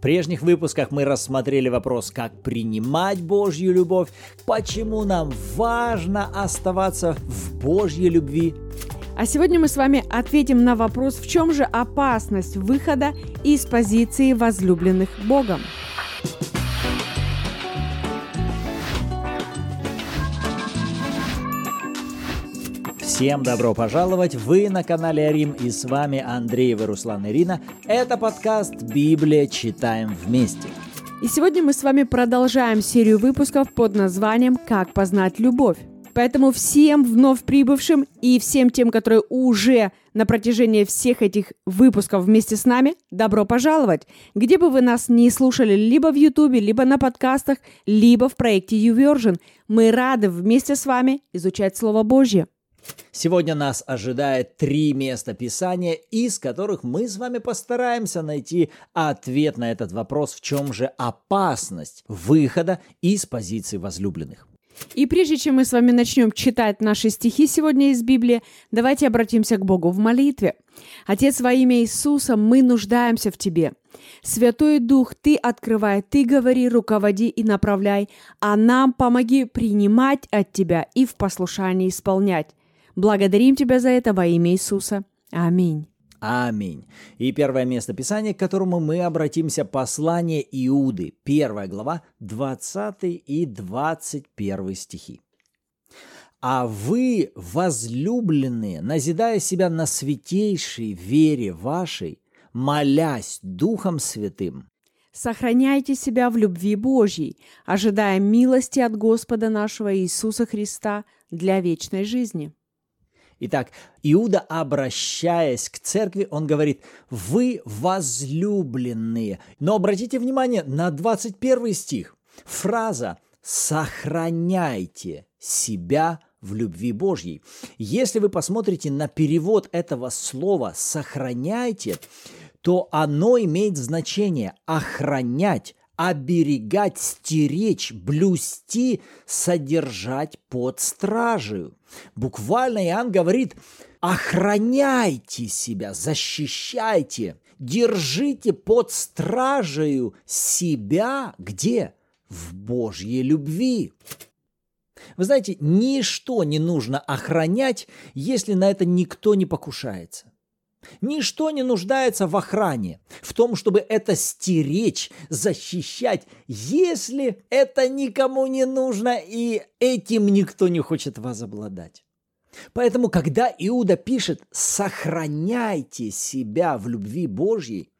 В прежних выпусках мы рассмотрели вопрос, как принимать Божью любовь, почему нам важно оставаться в Божьей любви. А сегодня мы с вами ответим на вопрос, в чем же опасность выхода из позиции возлюбленных Богом. Всем добро пожаловать! Вы на канале Рим и с вами Андрей и Руслан Ирина. Это подкаст «Библия. Читаем вместе». И сегодня мы с вами продолжаем серию выпусков под названием «Как познать любовь». Поэтому всем вновь прибывшим и всем тем, которые уже на протяжении всех этих выпусков вместе с нами, добро пожаловать! Где бы вы нас не слушали, либо в Ютубе, либо на подкастах, либо в проекте YouVersion, мы рады вместе с вами изучать Слово Божье. Сегодня нас ожидает три места Писания, из которых мы с вами постараемся найти ответ на этот вопрос, в чем же опасность выхода из позиции возлюбленных. И прежде чем мы с вами начнем читать наши стихи сегодня из Библии, давайте обратимся к Богу в молитве. Отец, во имя Иисуса, мы нуждаемся в Тебе. Святой Дух, Ты открывай, Ты говори, руководи и направляй, а нам помоги принимать от Тебя и в послушании исполнять. Благодарим Тебя за это во имя Иисуса. Аминь. Аминь. И первое место Писания, к которому мы обратимся, послание Иуды, первая глава, 20 и 21 стихи. «А вы, возлюбленные, назидая себя на святейшей вере вашей, молясь Духом Святым, Сохраняйте себя в любви Божьей, ожидая милости от Господа нашего Иисуса Христа для вечной жизни. Итак, Иуда, обращаясь к церкви, он говорит, вы возлюбленные. Но обратите внимание на 21 стих. Фраза «сохраняйте себя в любви Божьей». Если вы посмотрите на перевод этого слова «сохраняйте», то оно имеет значение охранять, оберегать, стеречь, блюсти, содержать под стражей. Буквально Иоанн говорит, охраняйте себя, защищайте, держите под стражей себя где? В Божьей любви. Вы знаете, ничто не нужно охранять, если на это никто не покушается. Ничто не нуждается в охране, в том, чтобы это стеречь, защищать, если это никому не нужно и этим никто не хочет вас обладать. Поэтому, когда Иуда пишет «сохраняйте себя в любви Божьей»,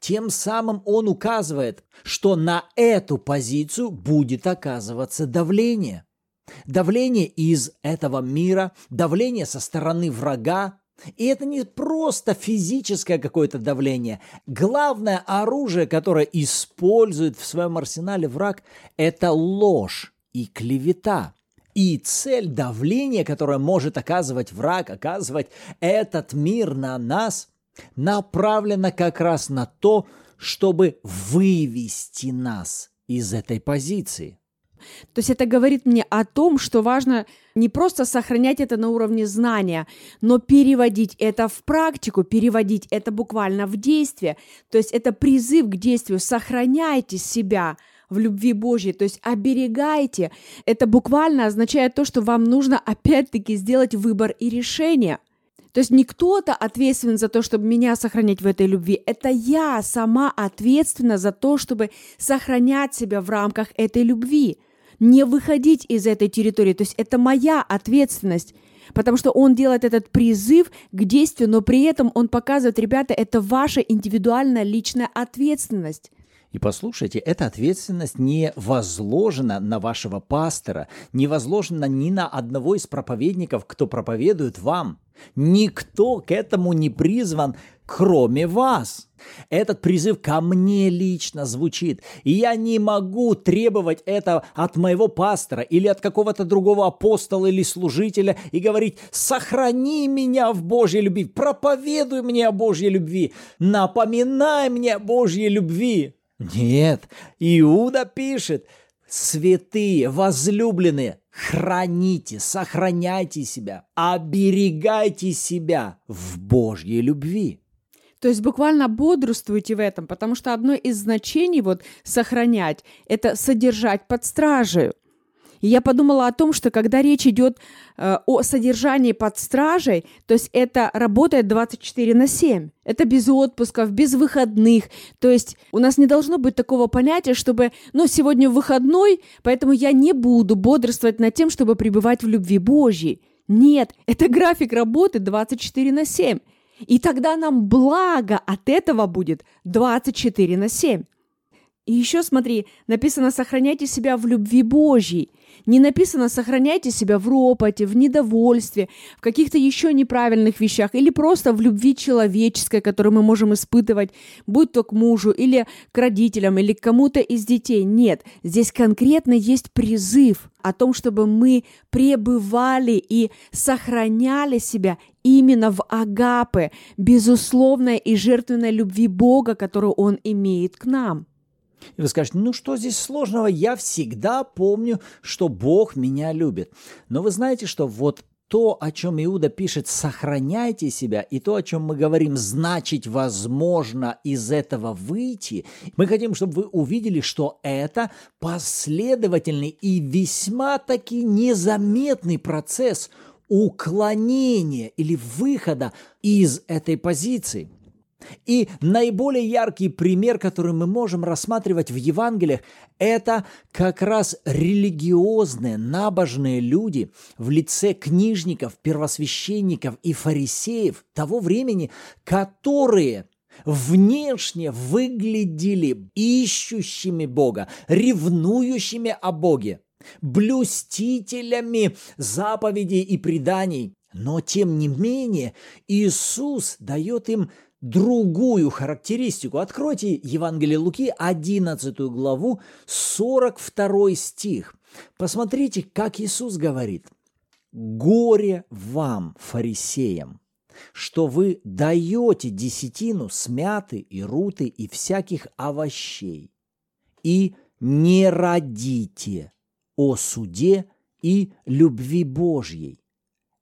тем самым он указывает, что на эту позицию будет оказываться давление. Давление из этого мира, давление со стороны врага, и это не просто физическое какое-то давление. Главное оружие, которое использует в своем арсенале враг, это ложь и клевета. И цель давления, которое может оказывать враг, оказывать этот мир на нас, направлена как раз на то, чтобы вывести нас из этой позиции. То есть это говорит мне о том, что важно не просто сохранять это на уровне знания, но переводить это в практику, переводить это буквально в действие. То есть это призыв к действию. Сохраняйте себя в любви Божьей, то есть оберегайте. Это буквально означает то, что вам нужно опять-таки сделать выбор и решение. То есть не кто-то ответственен за то, чтобы меня сохранять в этой любви. Это я сама ответственна за то, чтобы сохранять себя в рамках этой любви не выходить из этой территории. То есть это моя ответственность. Потому что он делает этот призыв к действию, но при этом он показывает, ребята, это ваша индивидуальная личная ответственность. И послушайте, эта ответственность не возложена на вашего пастора, не возложена ни на одного из проповедников, кто проповедует вам. Никто к этому не призван, кроме вас. Этот призыв ко мне лично звучит, и я не могу требовать это от моего пастора или от какого-то другого апостола или служителя и говорить «сохрани меня в Божьей любви, проповедуй мне о Божьей любви, напоминай мне о Божьей любви». Нет, Иуда пишет «святые, возлюбленные, храните, сохраняйте себя, оберегайте себя в Божьей любви». То есть буквально бодрствуйте в этом, потому что одно из значений вот сохранять – это содержать под стражей. И я подумала о том, что когда речь идет э, о содержании под стражей, то есть это работает 24 на 7. Это без отпусков, без выходных. То есть у нас не должно быть такого понятия, чтобы, ну, сегодня выходной, поэтому я не буду бодрствовать над тем, чтобы пребывать в любви Божьей. Нет, это график работы 24 на 7. И тогда нам благо от этого будет 24 на 7. И еще смотри, написано «сохраняйте себя в любви Божьей». Не написано «сохраняйте себя в ропоте, в недовольстве, в каких-то еще неправильных вещах или просто в любви человеческой, которую мы можем испытывать, будь то к мужу или к родителям или к кому-то из детей». Нет, здесь конкретно есть призыв о том, чтобы мы пребывали и сохраняли себя именно в агапе, безусловной и жертвенной любви Бога, которую Он имеет к нам. И вы скажете, ну что здесь сложного? Я всегда помню, что Бог меня любит. Но вы знаете, что вот то, о чем Иуда пишет, сохраняйте себя, и то, о чем мы говорим, значит, возможно из этого выйти, мы хотим, чтобы вы увидели, что это последовательный и весьма таки незаметный процесс уклонения или выхода из этой позиции – и наиболее яркий пример, который мы можем рассматривать в Евангелиях, это как раз религиозные, набожные люди в лице книжников, первосвященников и фарисеев того времени, которые внешне выглядели ищущими Бога, ревнующими о Боге, блюстителями заповедей и преданий. Но тем не менее Иисус дает им другую характеристику. Откройте Евангелие Луки, 11 главу, 42 стих. Посмотрите, как Иисус говорит. «Горе вам, фарисеям, что вы даете десятину смяты и руты и всяких овощей, и не родите о суде и любви Божьей.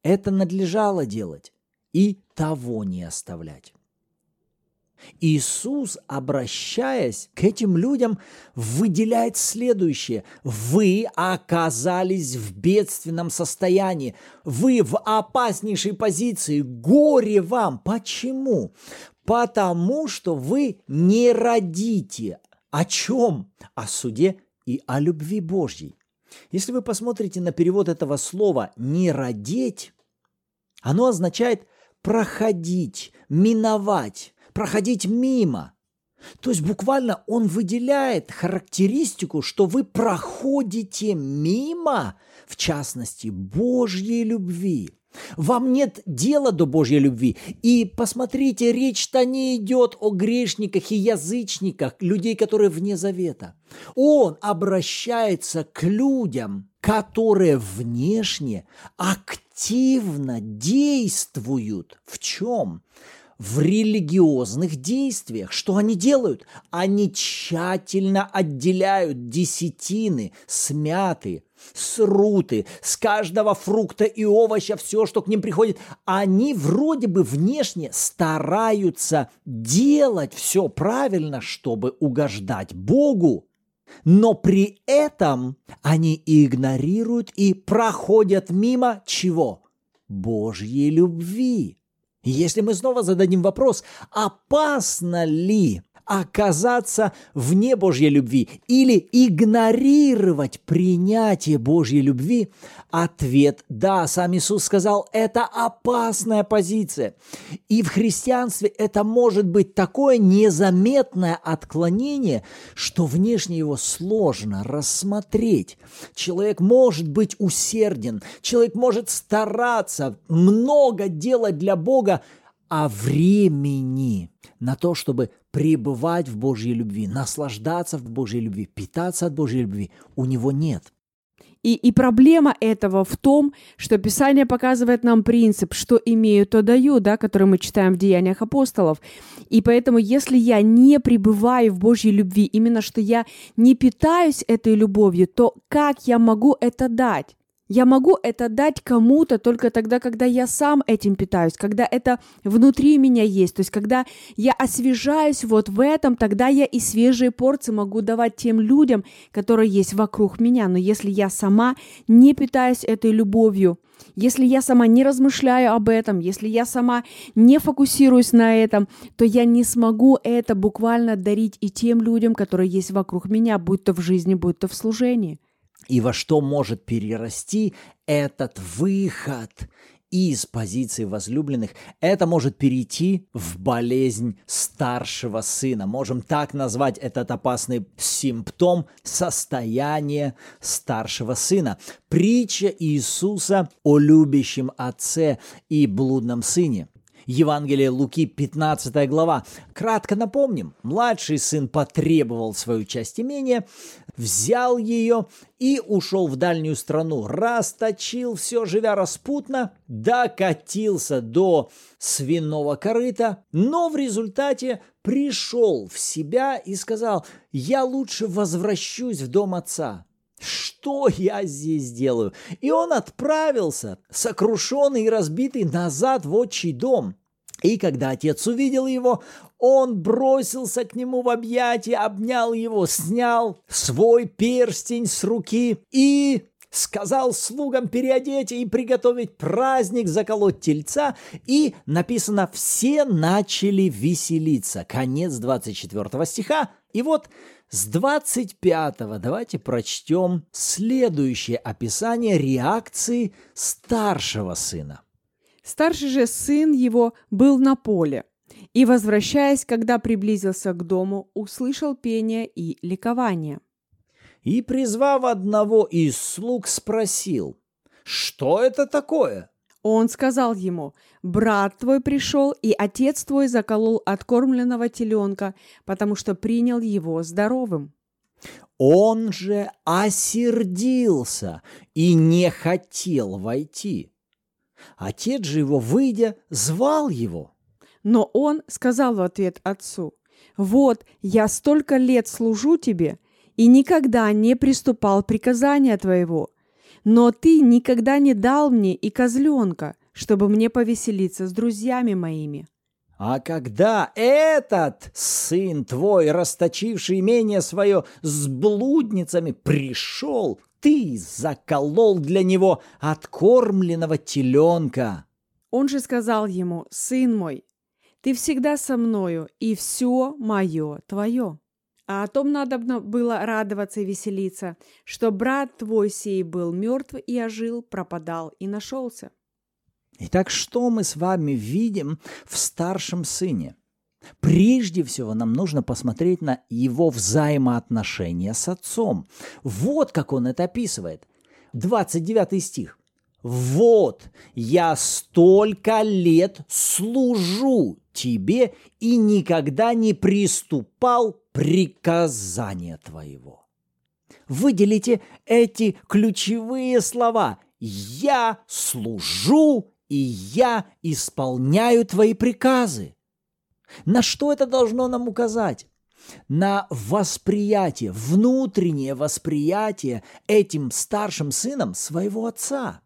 Это надлежало делать и того не оставлять. Иисус, обращаясь к этим людям, выделяет следующее. Вы оказались в бедственном состоянии. Вы в опаснейшей позиции. Горе вам. Почему? Потому что вы не родите. О чем? О суде и о любви Божьей. Если вы посмотрите на перевод этого слова «не родить», оно означает проходить, миновать, проходить мимо. То есть буквально он выделяет характеристику, что вы проходите мимо, в частности, Божьей любви. Вам нет дела до Божьей любви. И посмотрите, речь-то не идет о грешниках и язычниках, людей, которые вне завета. Он обращается к людям, которые внешне активно действуют. В чем? В религиозных действиях. Что они делают? Они тщательно отделяют десятины, смяты, сруты, с каждого фрукта и овоща все, что к ним приходит. Они вроде бы внешне стараются делать все правильно, чтобы угождать Богу. Но при этом они игнорируют и проходят мимо чего? Божьей любви. Если мы снова зададим вопрос, опасно ли оказаться вне Божьей любви или игнорировать принятие Божьей любви? Ответ – да, сам Иисус сказал, это опасная позиция. И в христианстве это может быть такое незаметное отклонение, что внешне его сложно рассмотреть. Человек может быть усерден, человек может стараться, много делать для Бога, а времени на то, чтобы пребывать в Божьей любви, наслаждаться в Божьей любви, питаться от Божьей любви, у него нет. И, и проблема этого в том, что Писание показывает нам принцип, что имею, то даю, да, который мы читаем в Деяниях апостолов. И поэтому, если я не пребываю в Божьей любви, именно что я не питаюсь этой любовью, то как я могу это дать? Я могу это дать кому-то только тогда, когда я сам этим питаюсь, когда это внутри меня есть. То есть, когда я освежаюсь вот в этом, тогда я и свежие порции могу давать тем людям, которые есть вокруг меня. Но если я сама не питаюсь этой любовью, если я сама не размышляю об этом, если я сама не фокусируюсь на этом, то я не смогу это буквально дарить и тем людям, которые есть вокруг меня, будь то в жизни, будь то в служении. И во что может перерасти этот выход из позиции возлюбленных, это может перейти в болезнь старшего сына. Можем так назвать этот опасный симптом состояния старшего сына. Притча Иисуса о любящем отце и блудном сыне. Евангелие Луки, 15 глава. Кратко напомним, младший сын потребовал свою часть имения, взял ее и ушел в дальнюю страну, расточил все, живя распутно, докатился до свиного корыта, но в результате пришел в себя и сказал, я лучше возвращусь в дом отца. Что я здесь делаю? И он отправился, сокрушенный и разбитый, назад в отчий дом. И когда отец увидел его, он бросился к нему в объятия, обнял его, снял свой перстень с руки и сказал слугам переодеть и приготовить праздник, заколоть тельца, и написано «все начали веселиться». Конец 24 стиха. И вот с 25 давайте прочтем следующее описание реакции старшего сына. Старший же сын его был на поле, и, возвращаясь, когда приблизился к дому, услышал пение и ликование. И, призвав одного из слуг, спросил, «Что это такое?» Он сказал ему, «Брат твой пришел, и отец твой заколол откормленного теленка, потому что принял его здоровым». Он же осердился и не хотел войти. Отец же его, выйдя, звал его. Но он сказал в ответ отцу, «Вот, я столько лет служу тебе и никогда не приступал приказания твоего, но ты никогда не дал мне и козленка, чтобы мне повеселиться с друзьями моими». А когда этот сын твой, расточивший имение свое с блудницами, пришел, ты заколол для него откормленного теленка. Он же сказал ему, сын мой, ты всегда со мною, и все мое твое. А о том надо было радоваться и веселиться, что брат твой сей был мертв и ожил, пропадал и нашелся. Итак, что мы с вами видим в старшем сыне? Прежде всего нам нужно посмотреть на его взаимоотношения с отцом. Вот как он это описывает. 29 стих. «Вот я столько лет служу тебе и никогда не приступал приказания твоего. Выделите эти ключевые слова. Я служу и я исполняю твои приказы. На что это должно нам указать? На восприятие, внутреннее восприятие этим старшим сыном своего отца.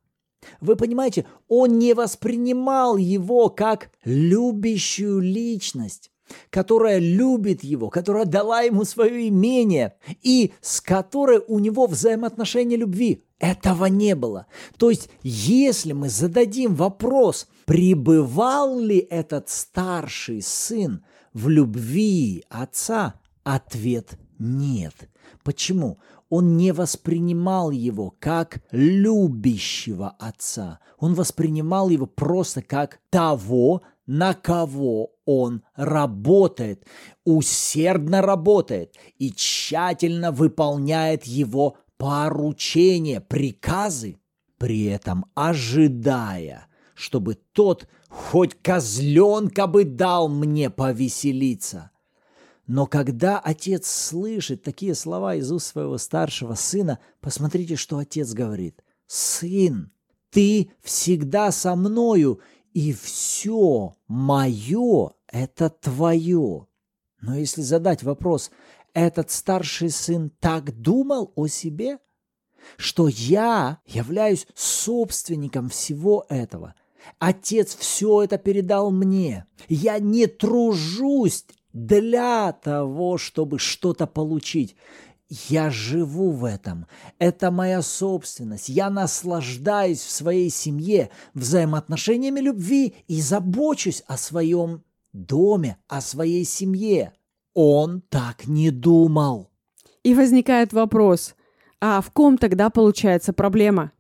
Вы понимаете, он не воспринимал его как любящую личность которая любит его, которая дала ему свое имение и с которой у него взаимоотношения любви. Этого не было. То есть, если мы зададим вопрос, пребывал ли этот старший сын в любви отца, ответ нет. Почему? Он не воспринимал его как любящего отца. Он воспринимал его просто как того, на кого он работает, усердно работает и тщательно выполняет его поручения, приказы, при этом ожидая, чтобы тот хоть козленка бы дал мне повеселиться. Но когда отец слышит такие слова из уст своего старшего сына, посмотрите, что отец говорит. «Сын, ты всегда со мною, и все мое – это твое. Но если задать вопрос, этот старший сын так думал о себе? что я являюсь собственником всего этого. Отец все это передал мне. Я не тружусь для того, чтобы что-то получить. Я живу в этом. Это моя собственность. Я наслаждаюсь в своей семье взаимоотношениями любви и забочусь о своем доме, о своей семье. Он так не думал. И возникает вопрос, а в ком тогда получается проблема?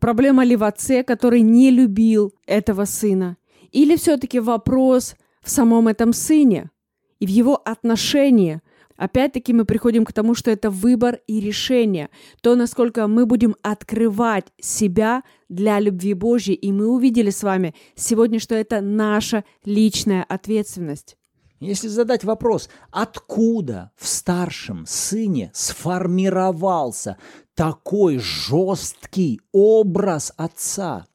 Проблема ли в отце, который не любил этого сына? Или все-таки вопрос в самом этом сыне и в его отношении – Опять-таки мы приходим к тому, что это выбор и решение, то, насколько мы будем открывать себя для любви Божьей. И мы увидели с вами сегодня, что это наша личная ответственность. Если задать вопрос, откуда в старшем сыне сформировался такой жесткий образ отца –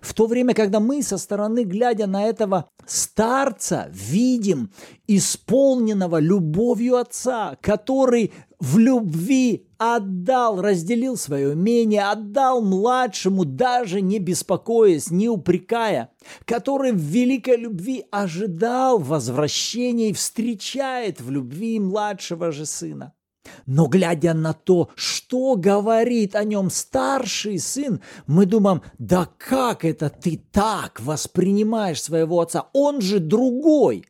в то время, когда мы со стороны, глядя на этого старца, видим исполненного любовью отца, который в любви отдал, разделил свое имение, отдал младшему, даже не беспокоясь, не упрекая, который в великой любви ожидал возвращения и встречает в любви младшего же сына. Но глядя на то, что говорит о нем старший сын, мы думаем, да как это ты так воспринимаешь своего отца? Он же другой.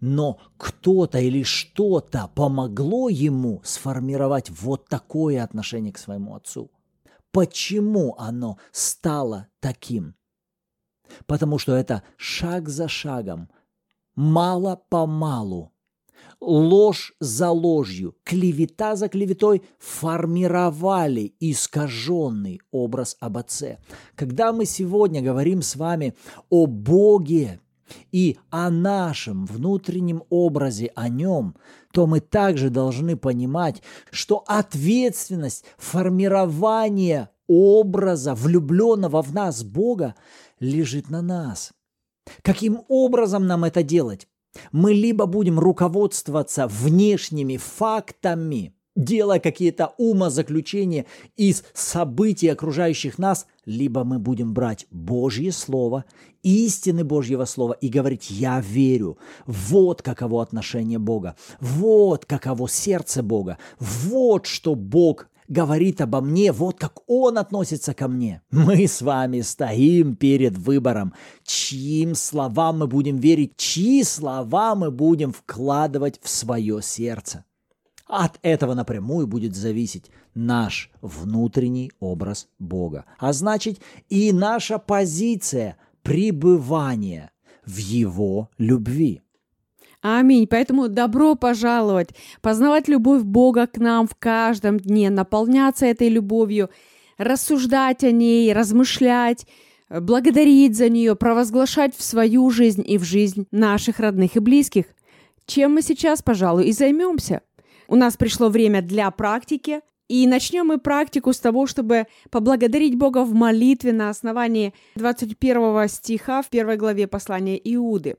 Но кто-то или что-то помогло ему сформировать вот такое отношение к своему отцу. Почему оно стало таким? Потому что это шаг за шагом, мало-помалу ложь за ложью, клевета за клеветой формировали искаженный образ об Отце. Когда мы сегодня говорим с вами о Боге и о нашем внутреннем образе о Нем, то мы также должны понимать, что ответственность формирования образа влюбленного в нас Бога лежит на нас. Каким образом нам это делать? Мы либо будем руководствоваться внешними фактами, делая какие-то умозаключения из событий, окружающих нас, либо мы будем брать Божье Слово, истины Божьего Слова и говорить «я верю». Вот каково отношение Бога, вот каково сердце Бога, вот что Бог говорит обо мне, вот как он относится ко мне. Мы с вами стоим перед выбором, чьим словам мы будем верить, чьи слова мы будем вкладывать в свое сердце. От этого напрямую будет зависеть наш внутренний образ Бога, а значит и наша позиция пребывания в Его любви. Аминь. Поэтому добро пожаловать, познавать любовь Бога к нам в каждом дне, наполняться этой любовью, рассуждать о ней, размышлять, благодарить за нее, провозглашать в свою жизнь и в жизнь наших родных и близких. Чем мы сейчас, пожалуй, и займемся. У нас пришло время для практики, и начнем мы практику с того, чтобы поблагодарить Бога в молитве на основании 21 стиха в первой главе послания Иуды.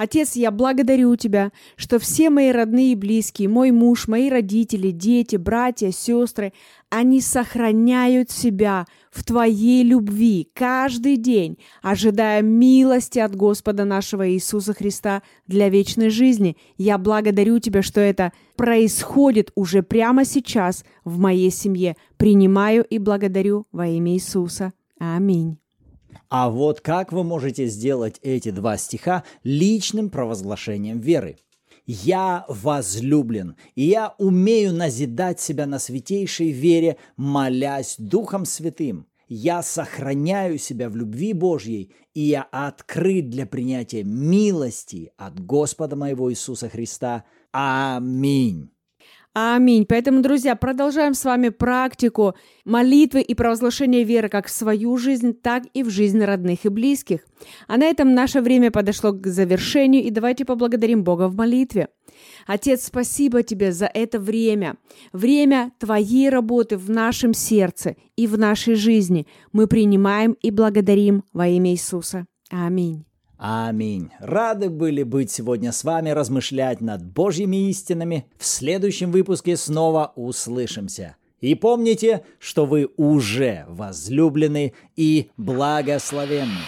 Отец, я благодарю Тебя, что все мои родные и близкие, мой муж, мои родители, дети, братья, сестры, они сохраняют себя в Твоей любви каждый день, ожидая милости от Господа нашего Иисуса Христа для вечной жизни. Я благодарю Тебя, что это происходит уже прямо сейчас в моей семье. Принимаю и благодарю во имя Иисуса. Аминь. А вот как вы можете сделать эти два стиха личным провозглашением веры? «Я возлюблен, и я умею назидать себя на святейшей вере, молясь Духом Святым. Я сохраняю себя в любви Божьей, и я открыт для принятия милости от Господа моего Иисуса Христа. Аминь». Аминь. Поэтому, друзья, продолжаем с вами практику молитвы и провозглашения веры как в свою жизнь, так и в жизнь родных и близких. А на этом наше время подошло к завершению, и давайте поблагодарим Бога в молитве. Отец, спасибо тебе за это время, время Твоей работы в нашем сердце и в нашей жизни. Мы принимаем и благодарим во имя Иисуса. Аминь. Аминь. Рады были быть сегодня с вами, размышлять над Божьими истинами. В следующем выпуске снова услышимся. И помните, что вы уже возлюблены и благословенны.